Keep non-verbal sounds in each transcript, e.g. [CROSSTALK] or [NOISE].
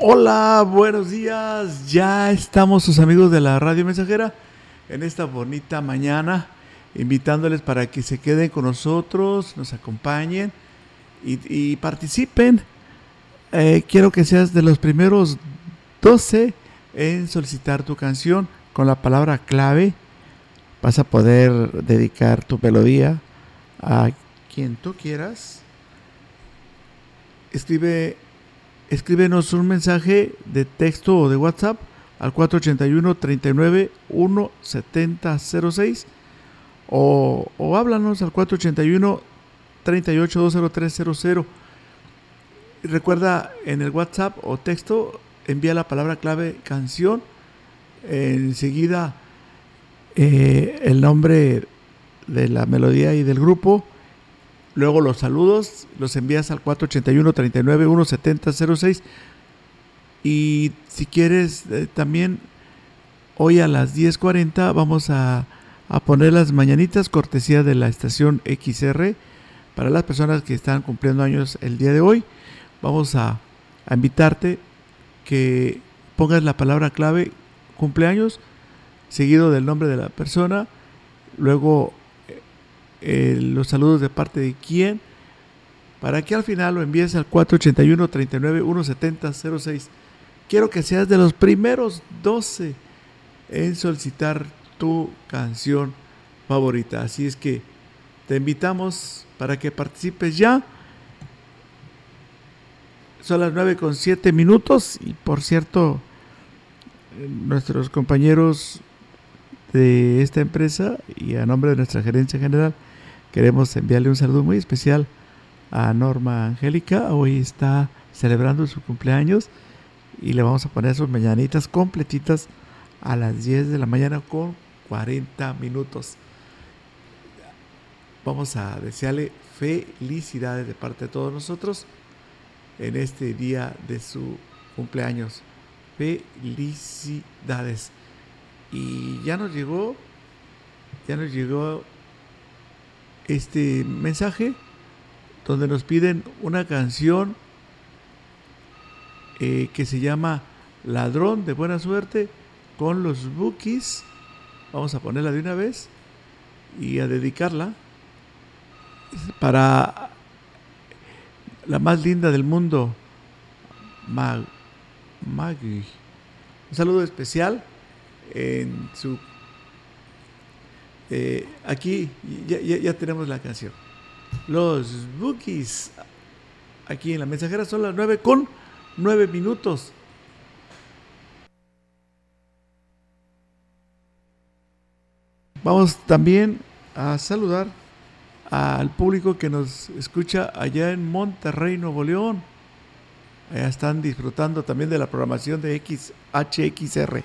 Hola, buenos días. Ya estamos sus amigos de la Radio Mensajera en esta bonita mañana, invitándoles para que se queden con nosotros, nos acompañen y, participen. Eh, quiero que seas de los primeros 12 en solicitar tu canción con la palabra clave. Vas a poder dedicar tu melodía a quien tú quieras. Escribe, escríbenos un mensaje de texto o de WhatsApp al 481 39 17006 o, o háblanos al 481 38 20300. Recuerda en el WhatsApp o texto envía la palabra clave canción. Enseguida eh, el nombre de la melodía y del grupo. Luego los saludos los envías al 481 39 17006 y si quieres eh, también hoy a las 10.40 vamos a, a poner las mañanitas cortesía de la estación XR para las personas que están cumpliendo años el día de hoy. Vamos a, a invitarte que pongas la palabra clave cumpleaños seguido del nombre de la persona. Luego eh, los saludos de parte de quién, para que al final lo envíes al 481 39 170 06. Quiero que seas de los primeros 12 en solicitar tu canción favorita. Así es que te invitamos para que participes ya. Son las 9 con 7 minutos y por cierto, nuestros compañeros de esta empresa y a nombre de nuestra gerencia general queremos enviarle un saludo muy especial a Norma Angélica. Hoy está celebrando su cumpleaños y le vamos a poner sus mañanitas completitas a las 10 de la mañana con 40 minutos. Vamos a desearle felicidades de parte de todos nosotros en este día de su cumpleaños. Felicidades. Y ya nos llegó, ya nos llegó este mensaje donde nos piden una canción eh, que se llama Ladrón de Buena Suerte con los Bookies. Vamos a ponerla de una vez y a dedicarla para la más linda del mundo, Mag Maggie. Un saludo especial en su... Eh, aquí ya, ya, tenemos la canción. Los Bookies. Aquí en la mensajera son las 9 con 9 minutos. Vamos también a saludar al público que nos escucha allá en Monterrey, Nuevo León. Allá están disfrutando también de la programación de XHXR.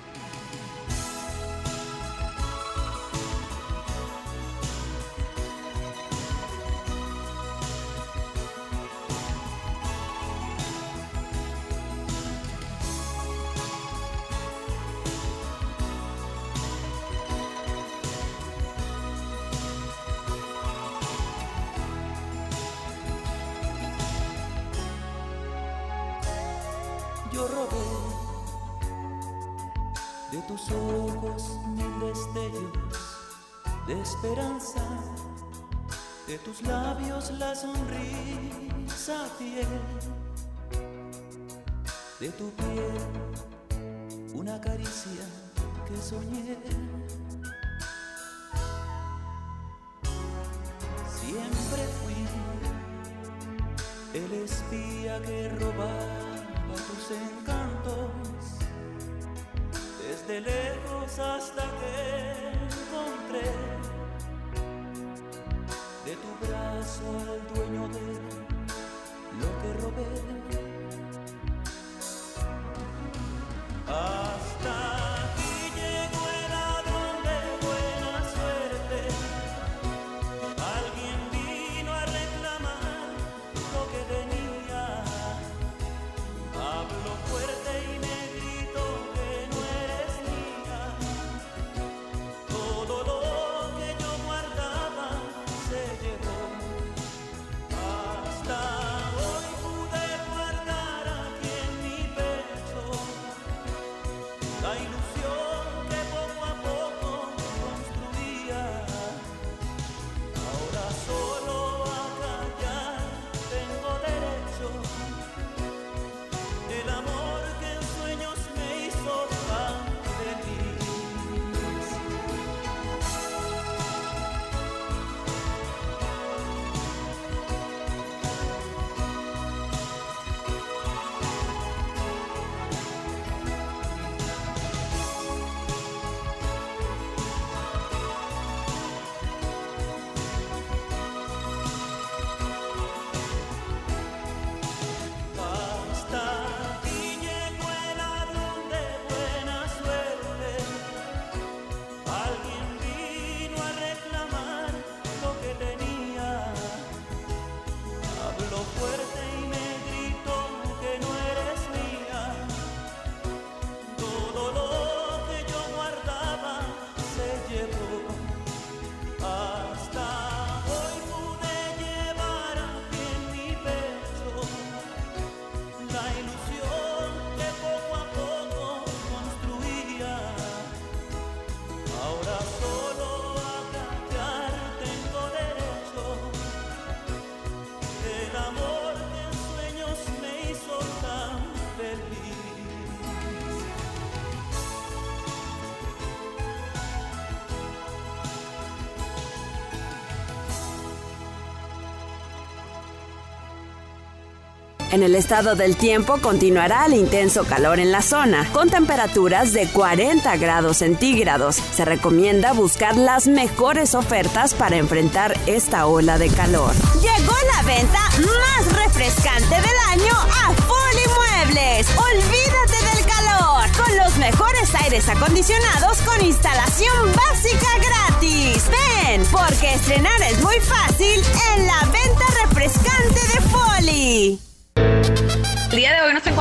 En el estado del tiempo continuará el intenso calor en la zona, con temperaturas de 40 grados centígrados. Se recomienda buscar las mejores ofertas para enfrentar esta ola de calor. Llegó la venta más refrescante del año a Foli Muebles. Olvídate del calor con los mejores aires acondicionados con instalación básica gratis. Ven, porque estrenar es muy fácil en la venta refrescante de Foli.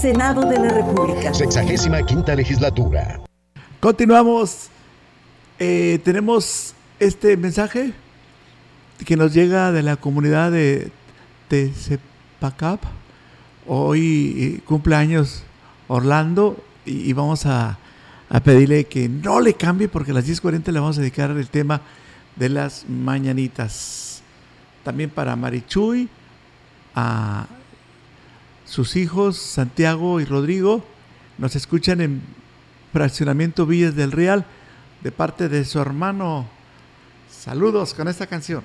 Senado de la República. Sexagésima quinta legislatura. Continuamos. Eh, tenemos este mensaje que nos llega de la comunidad de Tezepacap. Hoy cumpleaños Orlando y, y vamos a, a, pedirle que no le cambie porque a las 10.40 le vamos a dedicar el tema de las mañanitas. También para Marichuy, a sus hijos, Santiago y Rodrigo, nos escuchan en Fraccionamiento Villas del Real de parte de su hermano. Saludos con esta canción.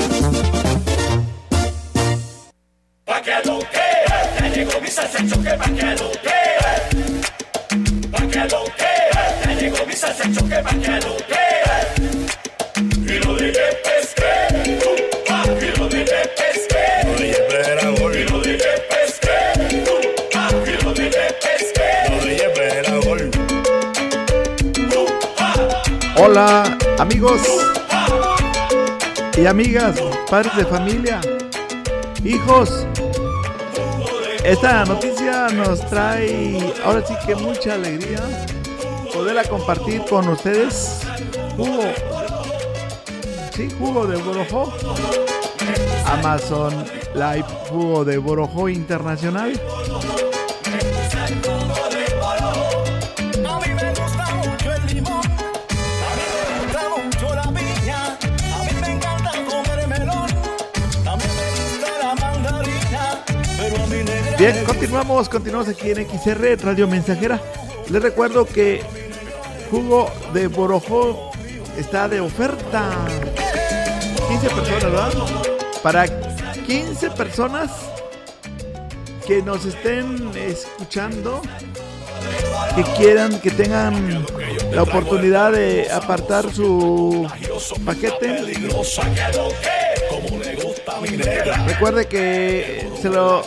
y amigas, padres de familia, hijos. Esta noticia nos trae ahora sí que mucha alegría poderla compartir con ustedes. Jugo, sí, jugo de Borojo. Amazon Live Jugo de Borojo Internacional. Bien, continuamos, continuamos aquí en XR Radio Mensajera. Les recuerdo que jugo de Borojó está de oferta. 15 personas, ¿verdad? Para 15 personas que nos estén escuchando, que quieran, que tengan la oportunidad de apartar su paquete. Recuerde que se lo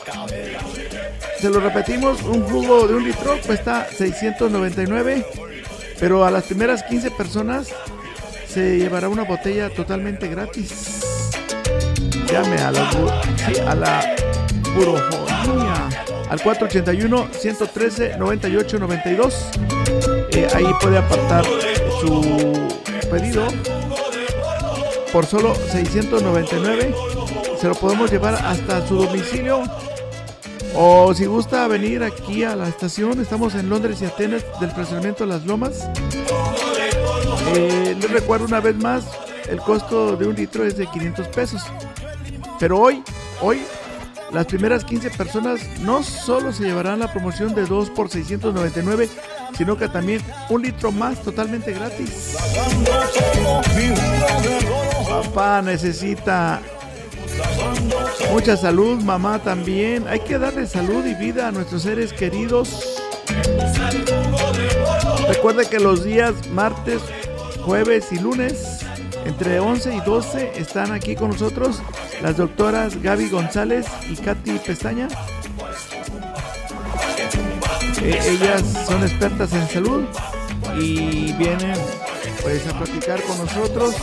se lo repetimos, un jugo de un litro cuesta 699, pero a las primeras 15 personas se llevará una botella totalmente gratis. Llame a la, sí, al 481-113-9892. Eh, ahí puede apartar su pedido por solo 699. Se lo podemos llevar hasta su domicilio. O si gusta venir aquí a la estación, estamos en Londres y Atenas del fraccionamiento Las Lomas. Eh, les recuerdo una vez más, el costo de un litro es de 500 pesos. Pero hoy, hoy, las primeras 15 personas no solo se llevarán la promoción de 2 por 699, sino que también un litro más totalmente gratis. Papá necesita mucha salud, mamá también. Hay que darle salud y vida a nuestros seres queridos. Recuerde que los días martes, jueves y lunes, entre 11 y 12, están aquí con nosotros las doctoras Gaby González y Katy Pestaña. Eh, ellas son expertas en salud y vienen pues a platicar con nosotros.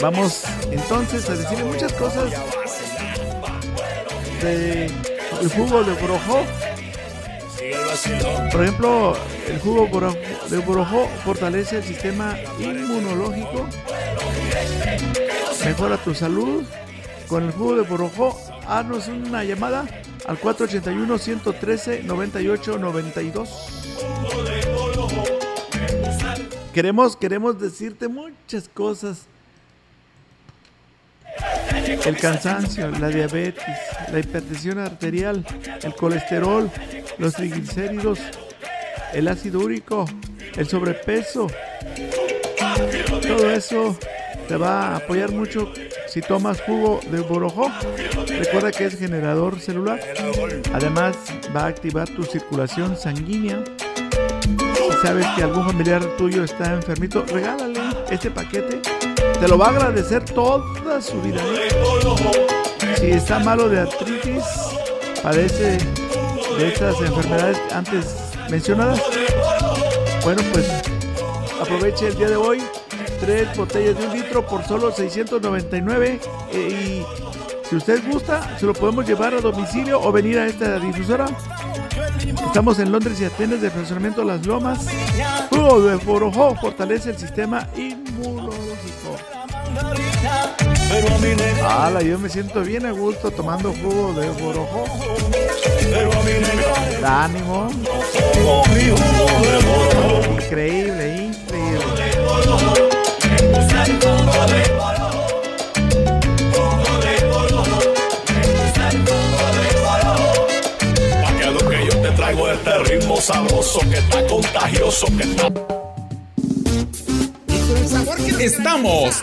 Vamos entonces a decirle muchas cosas de el jugo de borojó. Por ejemplo, el jugo de borojó fortalece el sistema inmunológico, mejora tu salud. Con el jugo de borojó, haznos una llamada al 481-113-9892. Queremos, queremos decirte muchas cosas. El cansancio, la diabetes, la hipertensión arterial, el colesterol, los triglicéridos, el ácido úrico, el sobrepeso. Todo eso te va a apoyar mucho si tomas jugo de borojó. Recuerda que es generador celular. Además va a activar tu circulación sanguínea. Si sabes que algún familiar tuyo está enfermito, regálale este paquete. Te lo va a agradecer toda su vida. ¿eh? Si está malo de artritis, padece de estas enfermedades antes mencionadas, bueno, pues aproveche el día de hoy tres botellas de un litro por solo 699 eh, y si usted gusta, se lo podemos llevar a domicilio o venir a esta difusora. Estamos en Londres y Atenas de funcionamiento Las Lomas. Jugo de Borojó fortalece el sistema inmunológico. Ala, yo me siento bien a gusto tomando jugo de Borojó. Da ánimo. Increíble, increíble. Que yo te traigo es este ritmo sabroso que está contagioso, que está Estamos,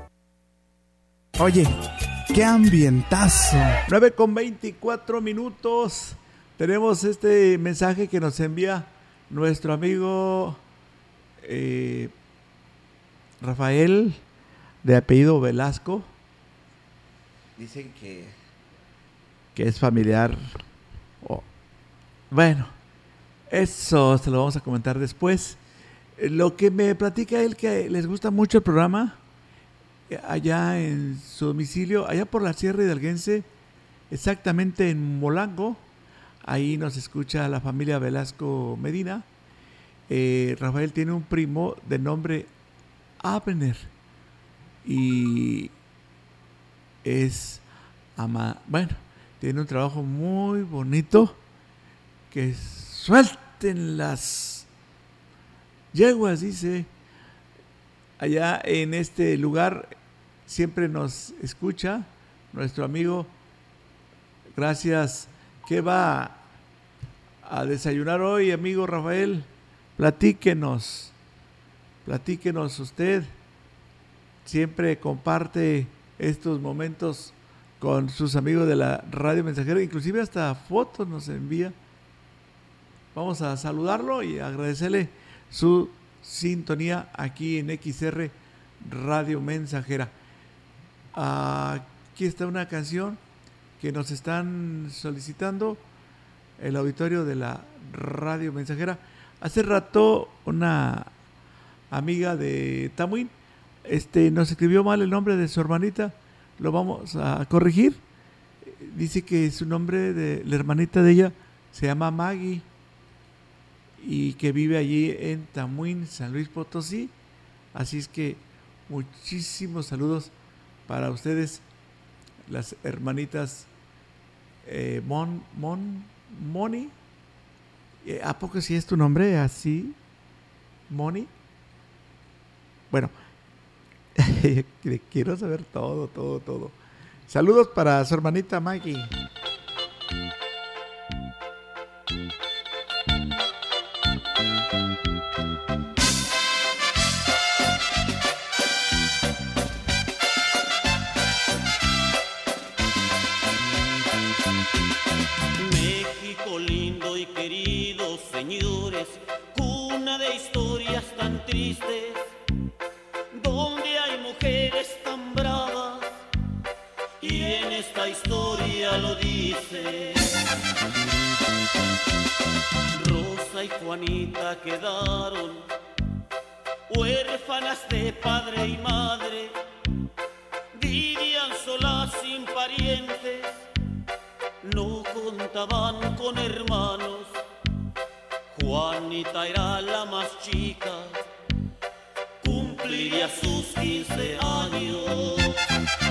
Oye, qué ambientazo. 9 con 24 minutos. Tenemos este mensaje que nos envía nuestro amigo eh, Rafael, de apellido Velasco. Dicen que, que es familiar Bueno, eso se lo vamos a comentar después. Eh, Lo que me platica él que les gusta mucho el programa allá en su domicilio, allá por la Sierra Hidalguense, exactamente en Molango. Ahí nos escucha la familia Velasco Medina. Eh, Rafael tiene un primo de nombre Abner y es ama, bueno, tiene un trabajo muy bonito que suelten las yeguas, dice. Allá en este lugar siempre nos escucha nuestro amigo. Gracias. ¿Qué va a desayunar hoy, amigo Rafael? Platíquenos. Platíquenos usted. Siempre comparte estos momentos con sus amigos de la radio mensajera, inclusive hasta fotos nos envía. Vamos a saludarlo y agradecerle su sintonía aquí en XR Radio Mensajera. Aquí está una canción que nos están solicitando el auditorio de la Radio Mensajera. Hace rato una amiga de Tamuín este, nos escribió mal el nombre de su hermanita. Lo vamos a corregir. Dice que su nombre de la hermanita de ella se llama Maggie y que vive allí en Tamuín, San Luis Potosí. Así es que muchísimos saludos para ustedes, las hermanitas eh, Mon, Mon, Moni. Eh, ¿A poco si es tu nombre así? Moni. Bueno, [LAUGHS] quiero saber todo, todo, todo. Saludos para su hermanita Maggie. Cuna de historias tan tristes, donde hay mujeres tan bravas, y en esta historia lo dice. Rosa y Juanita quedaron huérfanas de padre y madre, vivían solas sin parientes no contaban con hermanos. Juanita era la más chica, cumpliría sus 15 años.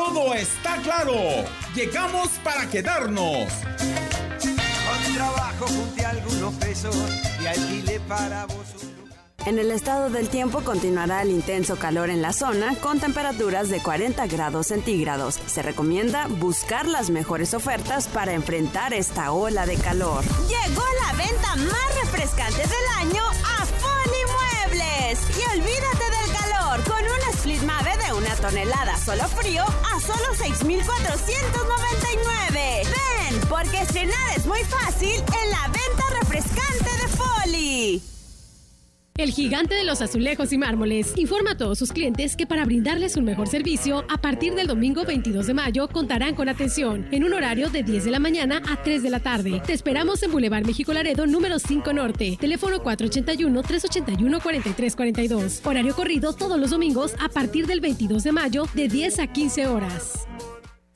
todo está claro. Llegamos para quedarnos. Con trabajo junté algunos pesos y alquilé para vos un En el estado del tiempo continuará el intenso calor en la zona con temperaturas de 40 grados centígrados. Se recomienda buscar las mejores ofertas para enfrentar esta ola de calor. Llegó la venta más refrescante del año a Foli Muebles. Y olvídate con un split Mave de una tonelada solo frío a solo 6,499. Ven, porque estrenar es muy fácil en la venta. El gigante de los azulejos y mármoles informa a todos sus clientes que para brindarles un mejor servicio, a partir del domingo 22 de mayo contarán con atención en un horario de 10 de la mañana a 3 de la tarde. Te esperamos en Boulevard México Laredo número 5 Norte, teléfono 481-381-4342. Horario corrido todos los domingos a partir del 22 de mayo de 10 a 15 horas.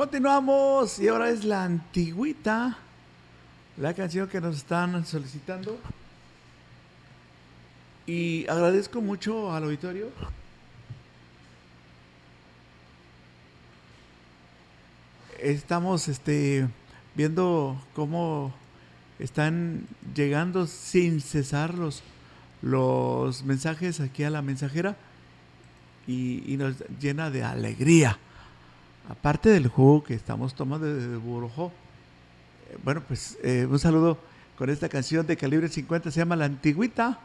Continuamos y ahora es la antigüita, la canción que nos están solicitando. Y agradezco mucho al auditorio. Estamos este, viendo cómo están llegando sin cesar los, los mensajes aquí a la mensajera y, y nos llena de alegría aparte del jugo que estamos tomando de Burojó, eh, bueno, pues eh, un saludo con esta canción de calibre 50, se llama La Antigüita,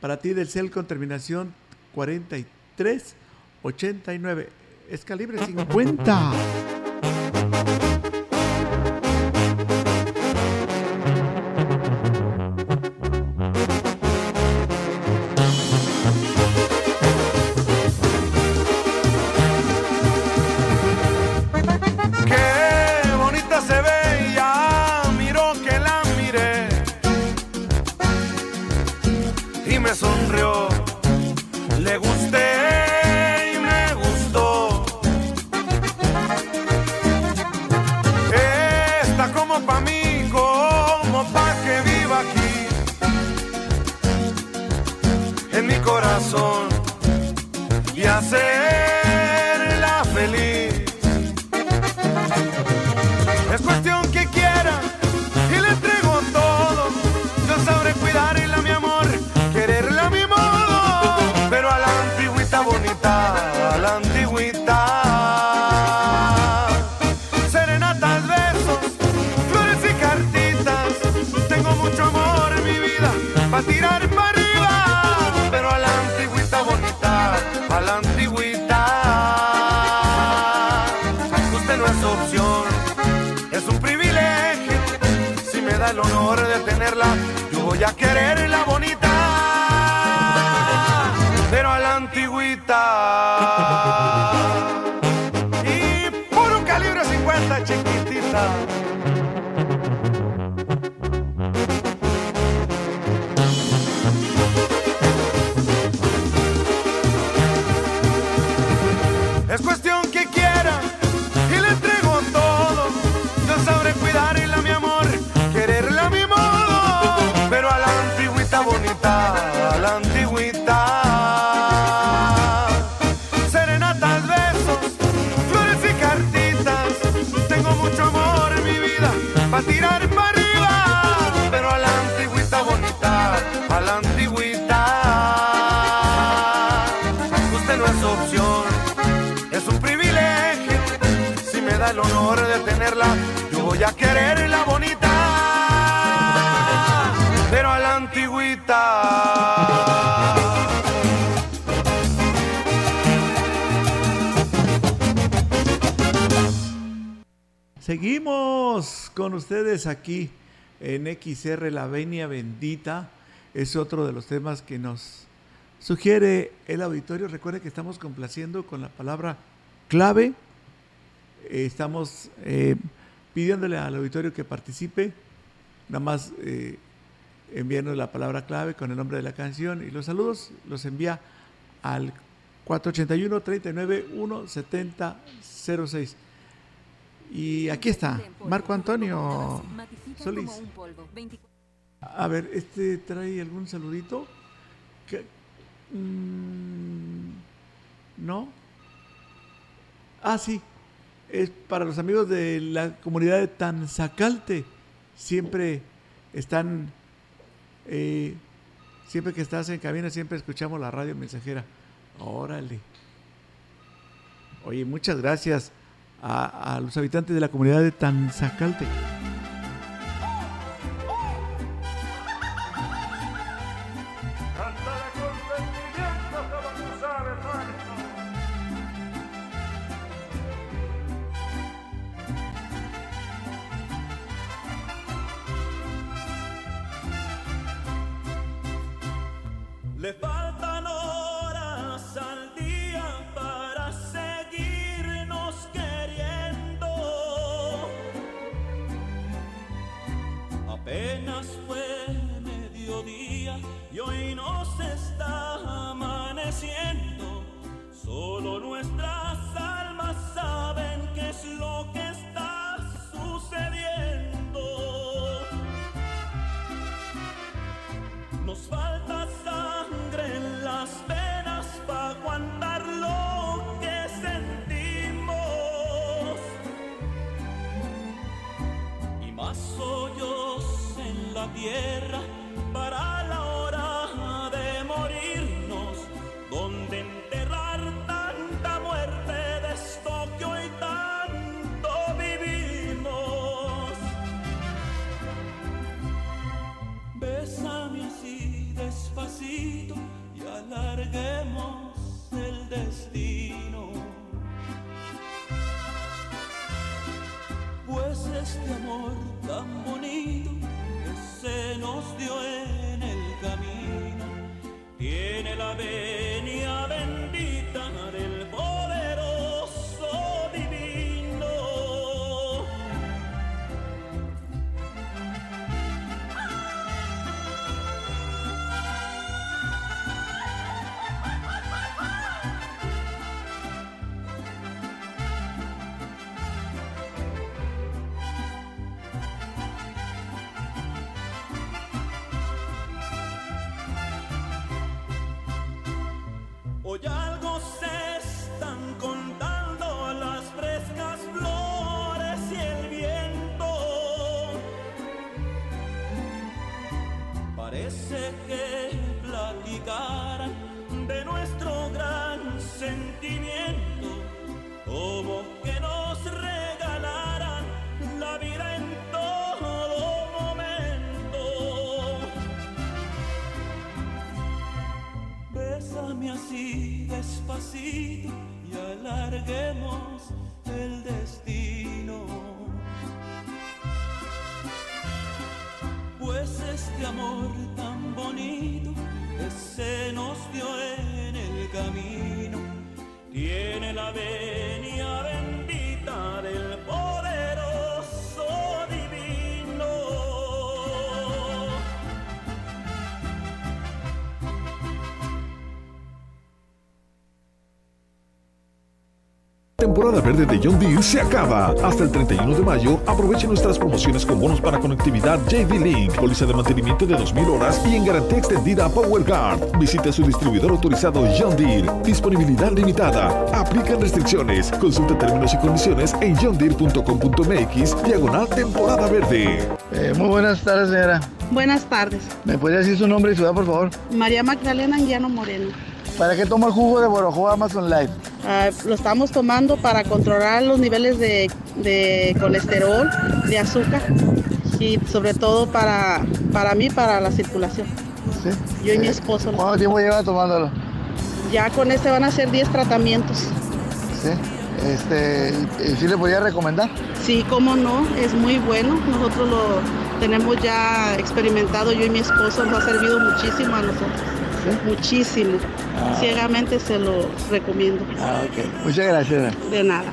para ti del CEL con terminación 4389. Es calibre 50. Me sonrió. Le gusté Seguimos con ustedes aquí en XR La Venia Bendita. Es otro de los temas que nos sugiere el auditorio. Recuerde que estamos complaciendo con la palabra clave. Eh, estamos eh, pidiéndole al auditorio que participe. Nada más eh, enviarnos la palabra clave con el nombre de la canción y los saludos los envía al 481 39 170 06. Y aquí está, Marco Antonio Solís. A ver, ¿este trae algún saludito? Mm, ¿No? Ah, sí. Es para los amigos de la comunidad de Tanzacalte. Siempre están, eh, siempre que estás en cabina, siempre escuchamos la radio mensajera. Órale. Oye, muchas gracias a, a los habitantes de la comunidad de Tanzacalte. Tierra tiene la venia Temporada verde de John Deere se acaba. Hasta el 31 de mayo, aproveche nuestras promociones con bonos para conectividad JV Link, póliza de mantenimiento de 2.000 horas y en garantía extendida Power Guard. Visite su distribuidor autorizado John Deere. Disponibilidad limitada. Aplican restricciones. Consulta términos y condiciones en johndeere.com.mx diagonal temporada verde. Eh, muy buenas tardes, señora. Buenas tardes. ¿Me puede decir su nombre y ciudad, por favor? María Magdalena Anguiano Moreno. ¿Para qué toma el jugo de Borojo Amazon Life? Ah, lo estamos tomando para controlar los niveles de, de colesterol, de azúcar y sobre todo para, para mí, para la circulación. ¿Sí? Yo y mi esposo. ¿Cuánto tiempo lleva tomándolo? Ya con este van a ser 10 tratamientos. ¿Sí? Este, ¿y, y sí le podría recomendar? Sí, cómo no, es muy bueno. Nosotros lo tenemos ya experimentado, yo y mi esposo, nos ha servido muchísimo a nosotros. Muchísimo. Ciegamente se lo recomiendo. Ah, ok. Muchas gracias. De nada.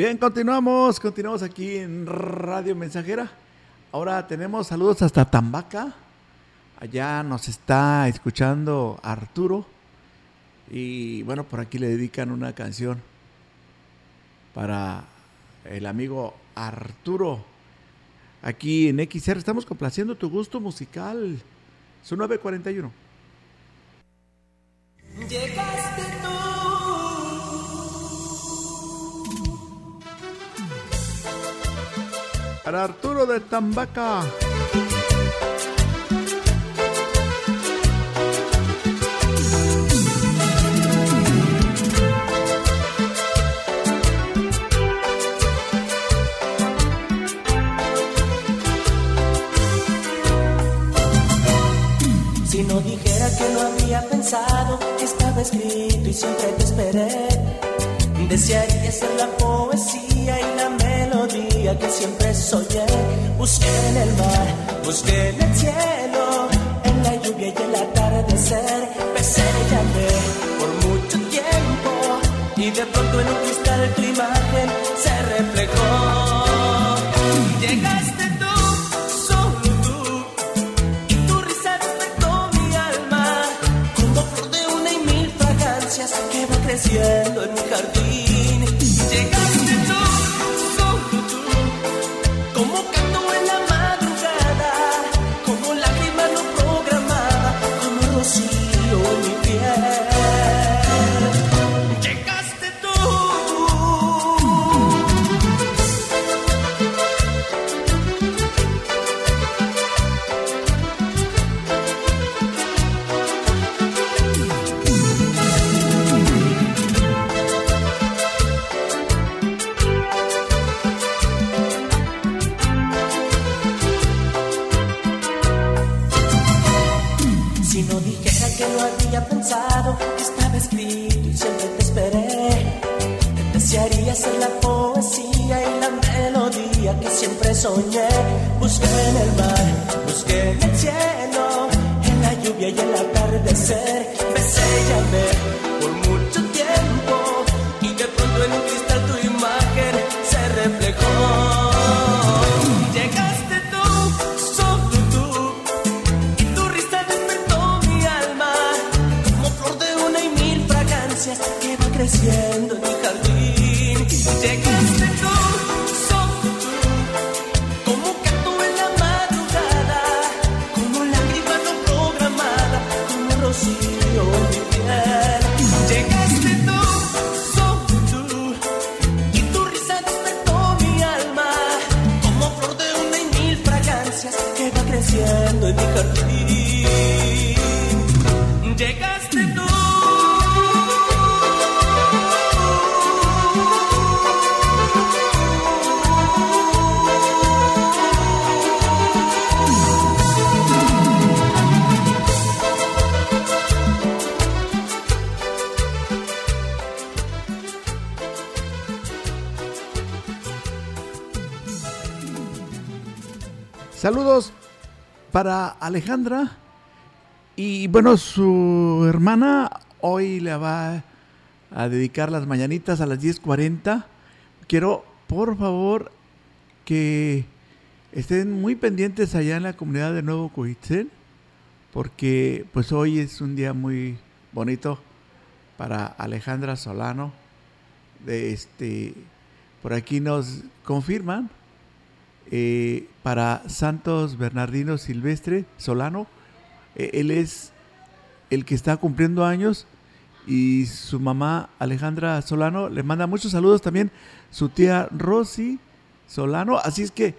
Bien, continuamos, continuamos aquí en Radio Mensajera. Ahora tenemos saludos hasta Tambaca. Allá nos está escuchando Arturo. Y bueno, por aquí le dedican una canción para el amigo Arturo. Aquí en XR estamos complaciendo tu gusto musical. Su 941. Llegaste Para Arturo de Tambaca. Que lo había pensado, que estaba escrito y siempre te esperé. Desearía ser la poesía y la melodía que siempre soñé. Busqué en el mar, busqué en el cielo, en la lluvia y el atardecer. Besé y llamé por mucho tiempo y de pronto en un cristal tu imagen se reflejó. Si no dijera que lo había pensado, que estaba escrito y siempre te esperé. Desearía ser la poesía y la melodía que siempre soñé. Busqué en el mar, busqué en el cielo, en la lluvia y el atardecer. Besé y llamé por mucho tiempo para Alejandra. Y bueno, su hermana hoy le va a dedicar las mañanitas a las 10.40. Quiero, por favor, que estén muy pendientes allá en la comunidad de Nuevo Coitzén, porque pues hoy es un día muy bonito para Alejandra Solano. De este, por aquí nos confirman eh, para Santos Bernardino Silvestre Solano. eh, él es el que está cumpliendo años y su mamá Alejandra Solano le manda muchos saludos también su tía Rosy Solano. Así es que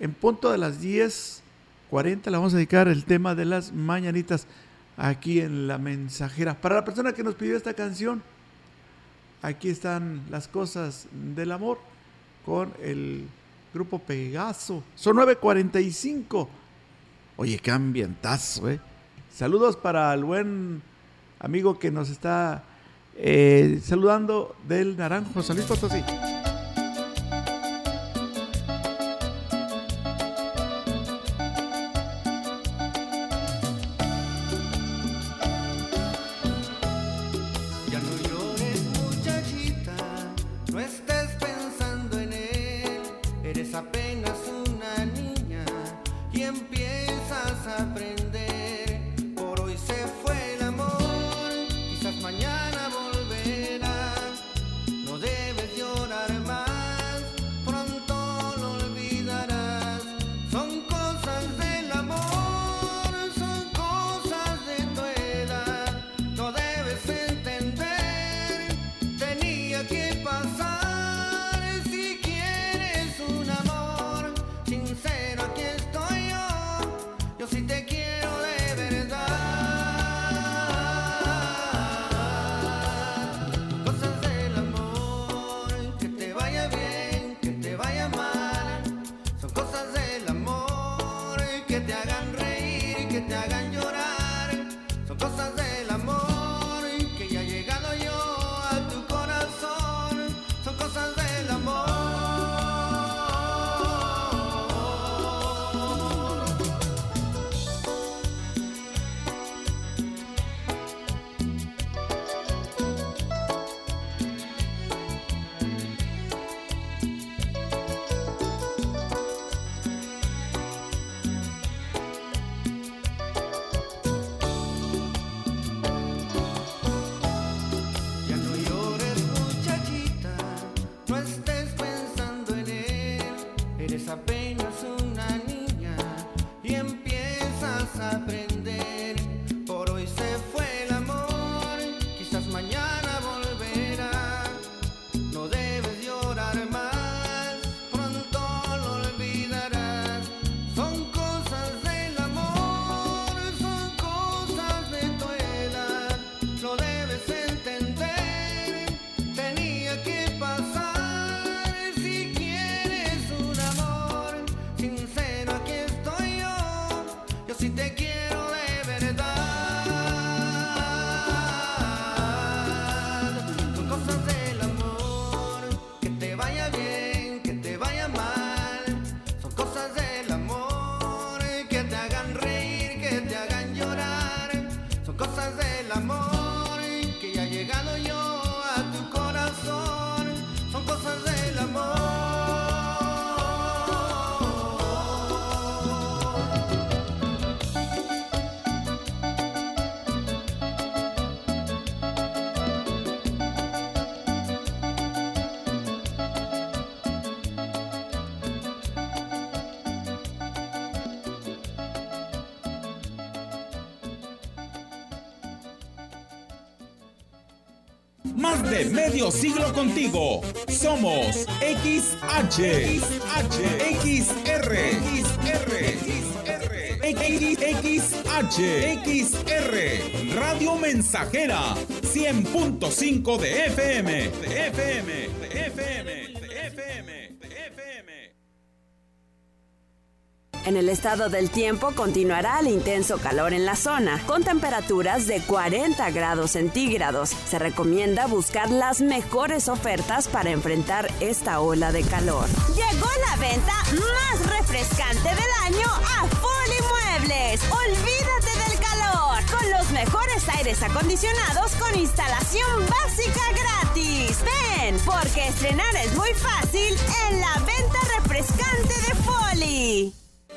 en punto de las 10:40 le vamos a dedicar el tema de las mañanitas aquí en la mensajera. Para la persona que nos pidió esta canción, aquí están las cosas del amor con el grupo Pegaso. Son 9.45. Oye, qué ambientazo, ¿eh? Saludos para el buen amigo que nos está eh, saludando del Naranjo, San Luis Potosí. Medio siglo contigo. Somos XH, XH, XR, XR, XH, XR, Radio Mensajera, 100.5 de FM, de FM, de FM, de FM, de FM. En el estado del tiempo continuará el intenso calor en la zona, con temperaturas de 40 grados centígrados. Se recomienda buscar las mejores ofertas para enfrentar esta ola de calor. Llegó la venta más refrescante del año a Foli Muebles. Olvídate del calor con los mejores aires acondicionados con instalación básica gratis. Ven, porque estrenar es muy fácil en la venta refrescante de Foli.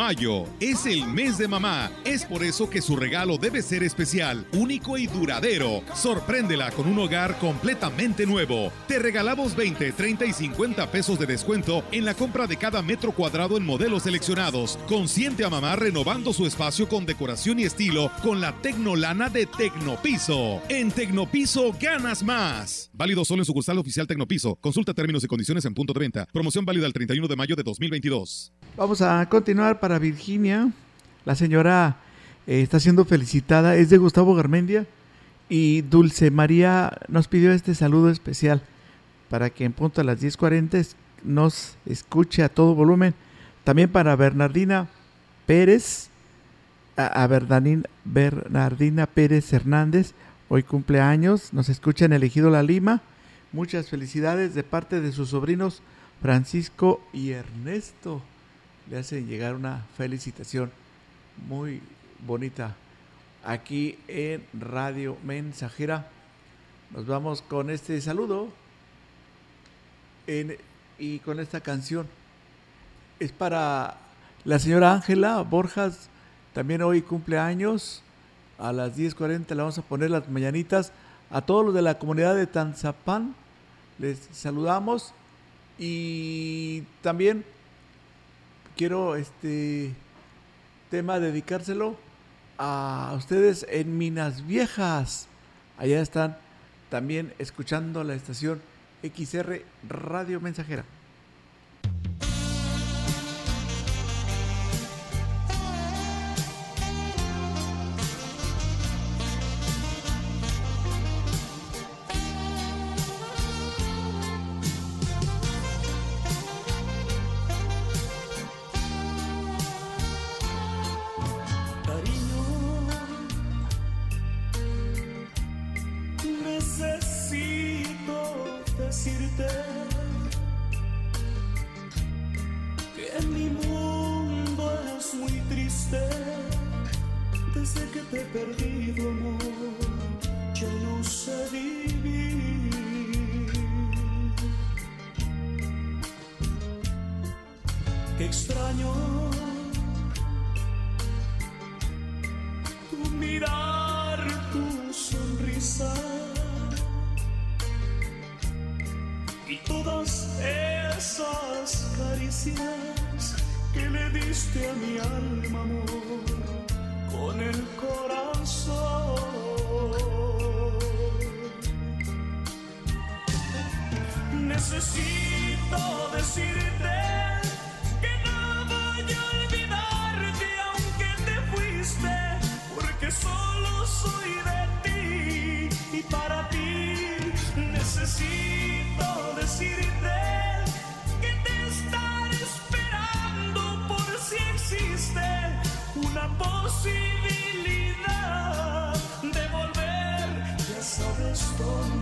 Mayo es el mes de mamá. Es por eso que su regalo debe ser especial, único y duradero. Sorpréndela con un hogar completamente nuevo. Te regalamos 20, 30 y 50 pesos de descuento en la compra de cada metro cuadrado en modelos seleccionados. Consiente a mamá renovando su espacio con decoración y estilo con la Tecnolana de Tecnopiso. En Tecnopiso ganas más. Válido solo en sucursal oficial Tecnopiso. Consulta términos y condiciones en punto de venta. Promoción válida el 31 de mayo de 2022. Vamos a continuar para Virginia. La señora eh, está siendo felicitada. Es de Gustavo Garmendia. Y Dulce María nos pidió este saludo especial para que en punto a las 10.40 es- nos escuche a todo volumen. También para Bernardina Pérez. A, Bernardina Pérez Hernández. Hoy cumpleaños. Nos escucha en Elegido La Lima. Muchas felicidades de parte de sus sobrinos Francisco y Ernesto le hacen llegar una felicitación muy bonita aquí en Radio Mensajera. Nos vamos con este saludo y con esta canción. Es para la señora Ángela Borjas, también hoy cumpleaños. A las 10.40 le vamos a poner las mañanitas a todos los de la comunidad de Tanzapán. Les saludamos y también quiero este tema dedicárselo a ustedes en Minas Viejas. Allá están también escuchando la estación XR Radio Mensajera. Necesito decirte que no voy a olvidarte aunque te fuiste, porque solo soy de ti y para ti necesito decirte que te estaré esperando por si existe una posibilidad de volver. Ya sabes dónde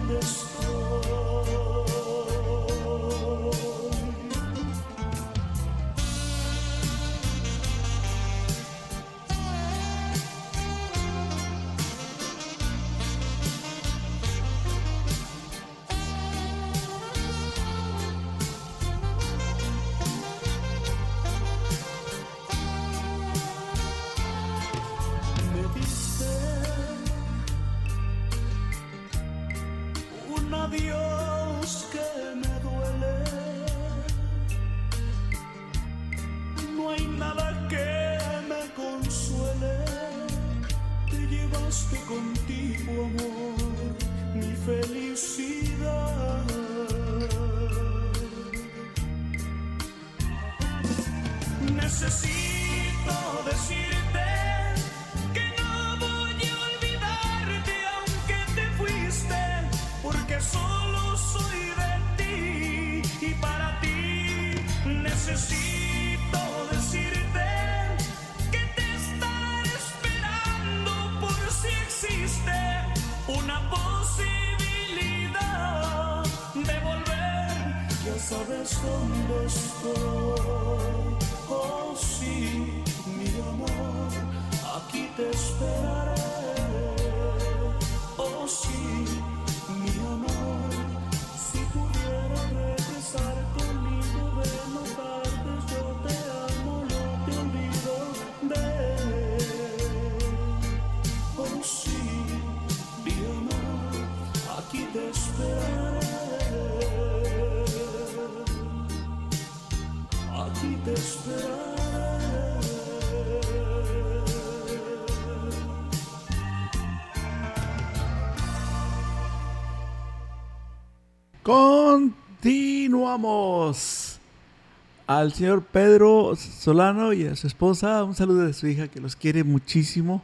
Al señor Pedro Solano y a su esposa, un saludo de su hija que los quiere muchísimo.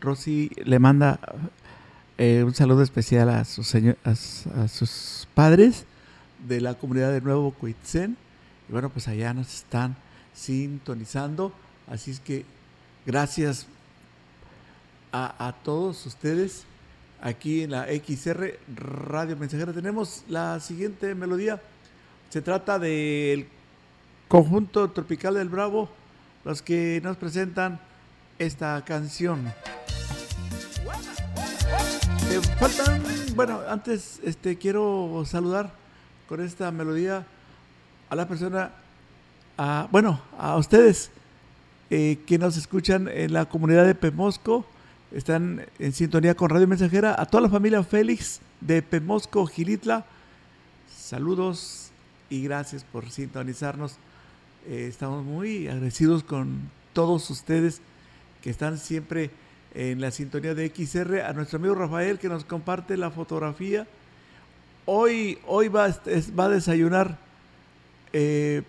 Rosy le manda eh, un saludo especial a sus, a, sus padres de la comunidad de Nuevo Coitzen. Y bueno, pues allá nos están sintonizando. Así es que gracias a, a todos ustedes aquí en la XR Radio Mensajera. Tenemos la siguiente melodía. Se trata del conjunto tropical del Bravo, los que nos presentan esta canción. Eh, bueno, antes este quiero saludar con esta melodía a la persona, a, bueno, a ustedes eh, que nos escuchan en la comunidad de Pemosco, están en sintonía con Radio Mensajera, a toda la familia Félix de Pemosco, Gilitla, saludos y gracias por sintonizarnos. Eh, estamos muy agradecidos con todos ustedes que están siempre en la sintonía de XR, a nuestro amigo Rafael que nos comparte la fotografía. Hoy, hoy va, va a desayunar eh,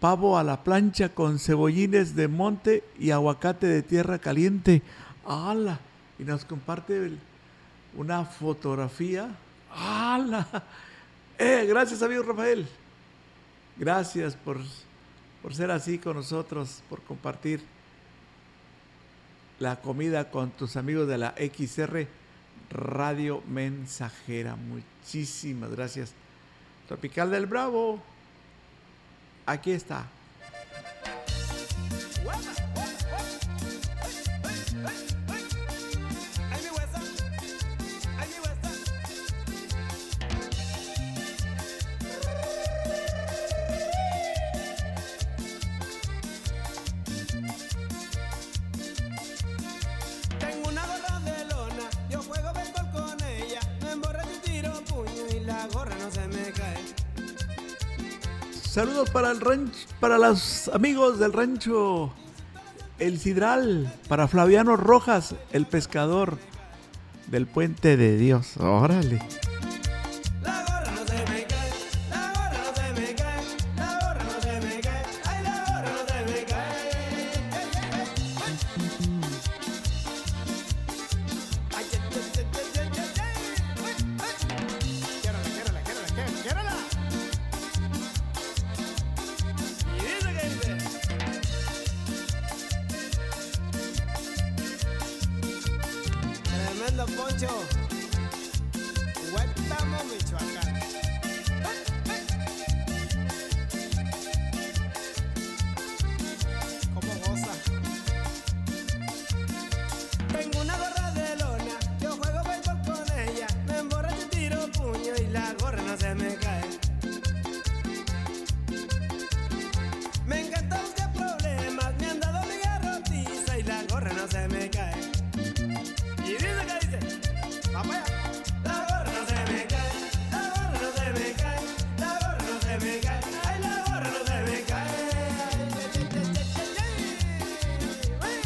pavo a la plancha con cebollines de monte y aguacate de tierra caliente. ¡Hala! Y nos comparte una fotografía. ¡Hala! Eh, gracias, amigo Rafael. Gracias por, por ser así con nosotros, por compartir la comida con tus amigos de la XR Radio Mensajera. Muchísimas gracias. Tropical del Bravo. Aquí está. Saludos para el para los amigos del rancho El Sidral, para Flaviano Rojas, el pescador del Puente de Dios. Órale.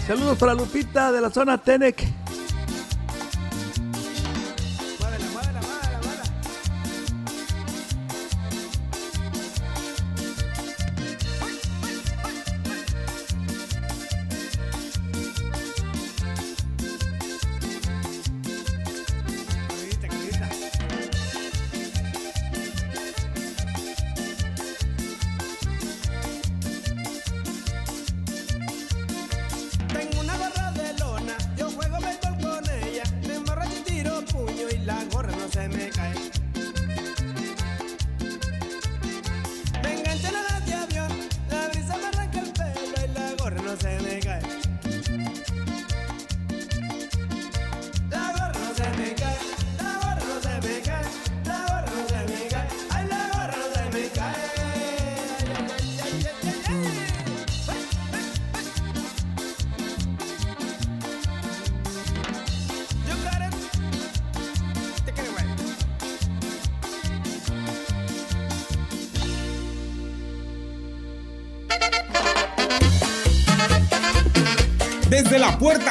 Saludos para Lupita de la zona Tenec.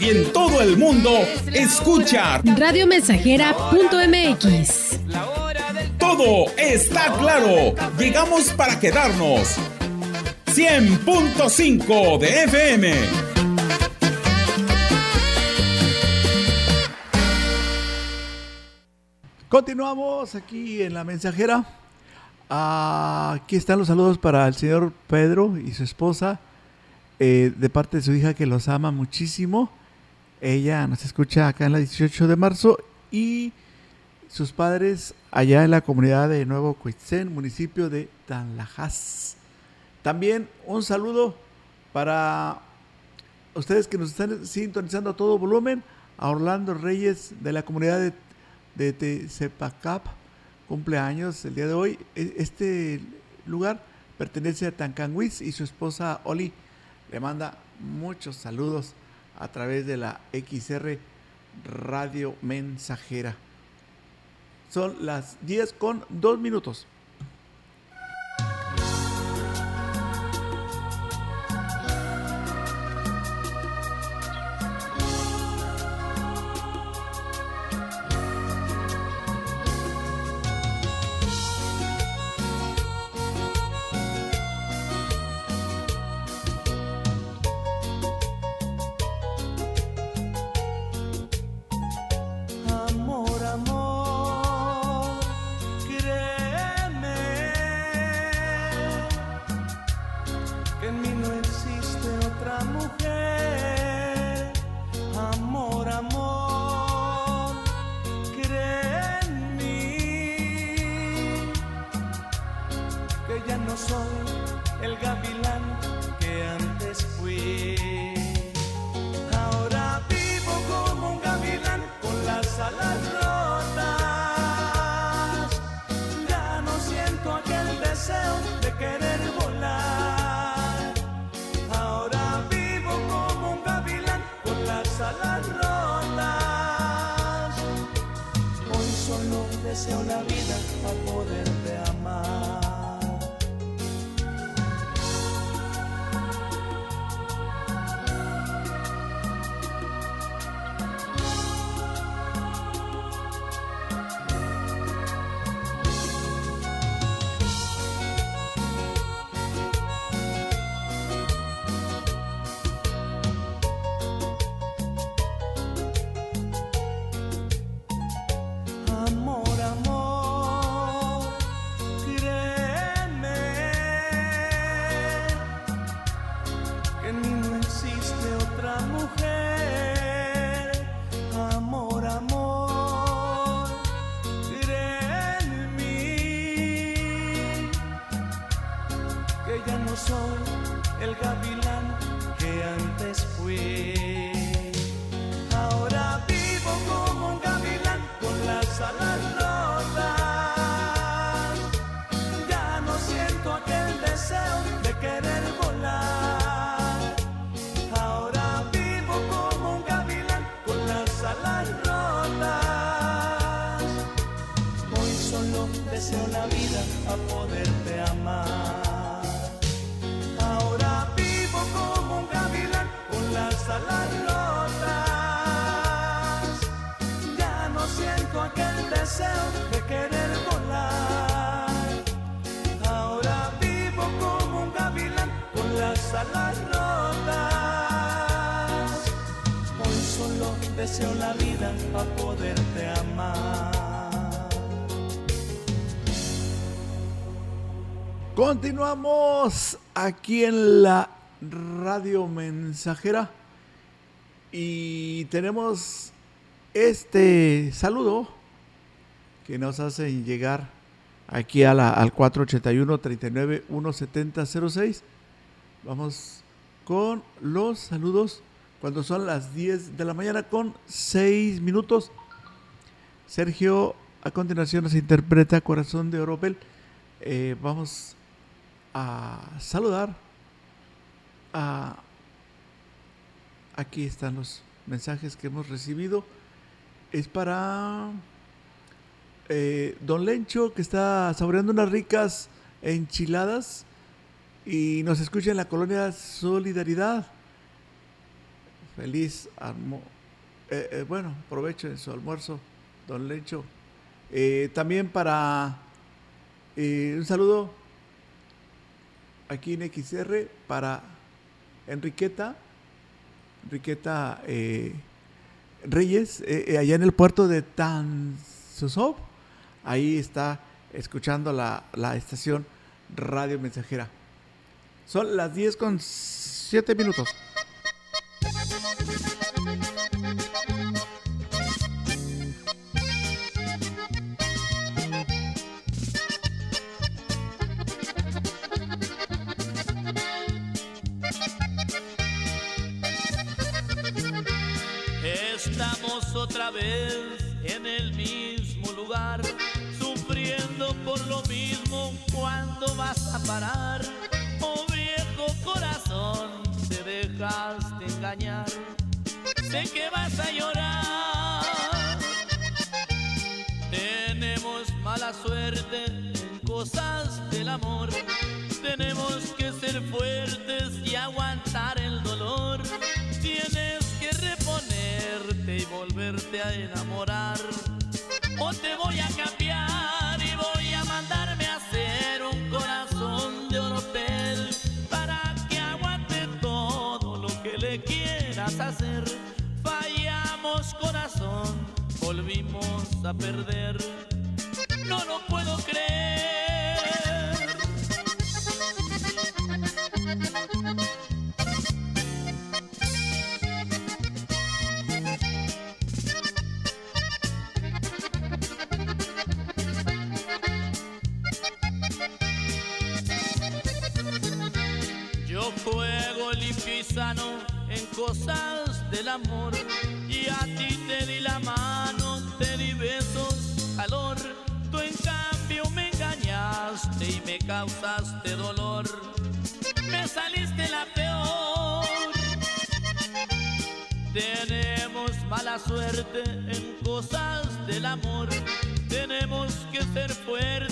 Y en todo el mundo, escucha. Radiomensajera.mx. Todo está claro. Llegamos para quedarnos. 100.5 de FM. Continuamos aquí en la mensajera. Ah, aquí están los saludos para el señor Pedro y su esposa, eh, de parte de su hija que los ama muchísimo. Ella nos escucha acá en la 18 de marzo y sus padres allá en la comunidad de Nuevo Cuitzén, municipio de Tanlajas. También un saludo para ustedes que nos están sintonizando a todo volumen, a Orlando Reyes de la comunidad de, de Tezepacap, cumpleaños el día de hoy. E- Este lugar pertenece a Tancanguis y su esposa Oli le manda muchos saludos a través de la XR Radio Mensajera. Son las 10 con 2 minutos. Deseo la vida para poderte amar. Continuamos aquí en la radio mensajera y tenemos este saludo que nos hacen llegar aquí a la, al 481 39 170 06. Vamos con los saludos cuando son las 10 de la mañana con 6 minutos. Sergio, a continuación nos interpreta Corazón de Oropel. Eh, vamos a saludar. Aquí están los mensajes que hemos recibido. Es para eh, Don Lencho que está saboreando unas ricas enchiladas y nos escucha en la colonia Solidaridad. Feliz almo eh, eh, bueno, provecho en su almuerzo, Don Lencho. También para un saludo aquí en XR para Enriqueta, Enriqueta eh, Reyes, eh, eh, allá en el puerto de Tanzosov. Ahí está escuchando la, la estación Radio Mensajera. Son las 10 con 7 minutos. Vez en el mismo lugar, sufriendo por lo mismo. ¿Cuándo vas a parar? Oh viejo corazón, te dejaste engañar. Sé que vas a llorar. Tenemos mala suerte en cosas del amor. A enamorar. O te voy a cambiar y voy a mandarme a hacer un corazón de oropel para que aguante todo lo que le quieras hacer. Fallamos corazón, volvimos a perder. No lo puedo creer. Cosas del amor y a ti te di la mano, te di besos, calor. Tú en cambio me engañaste y me causaste dolor. Me saliste la peor. Tenemos mala suerte en cosas del amor. Tenemos que ser fuertes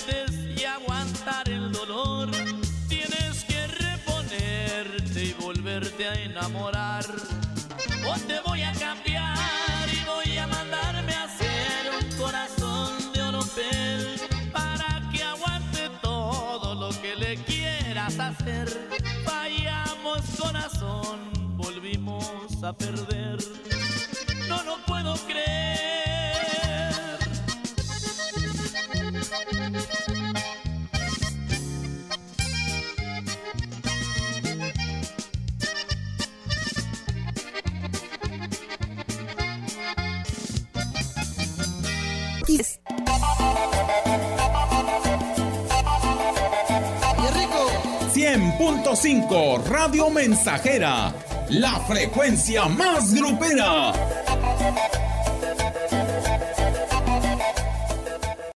volvimos a perder. No lo puedo creer. 100.5 Radio Mensajera, la frecuencia más grupera.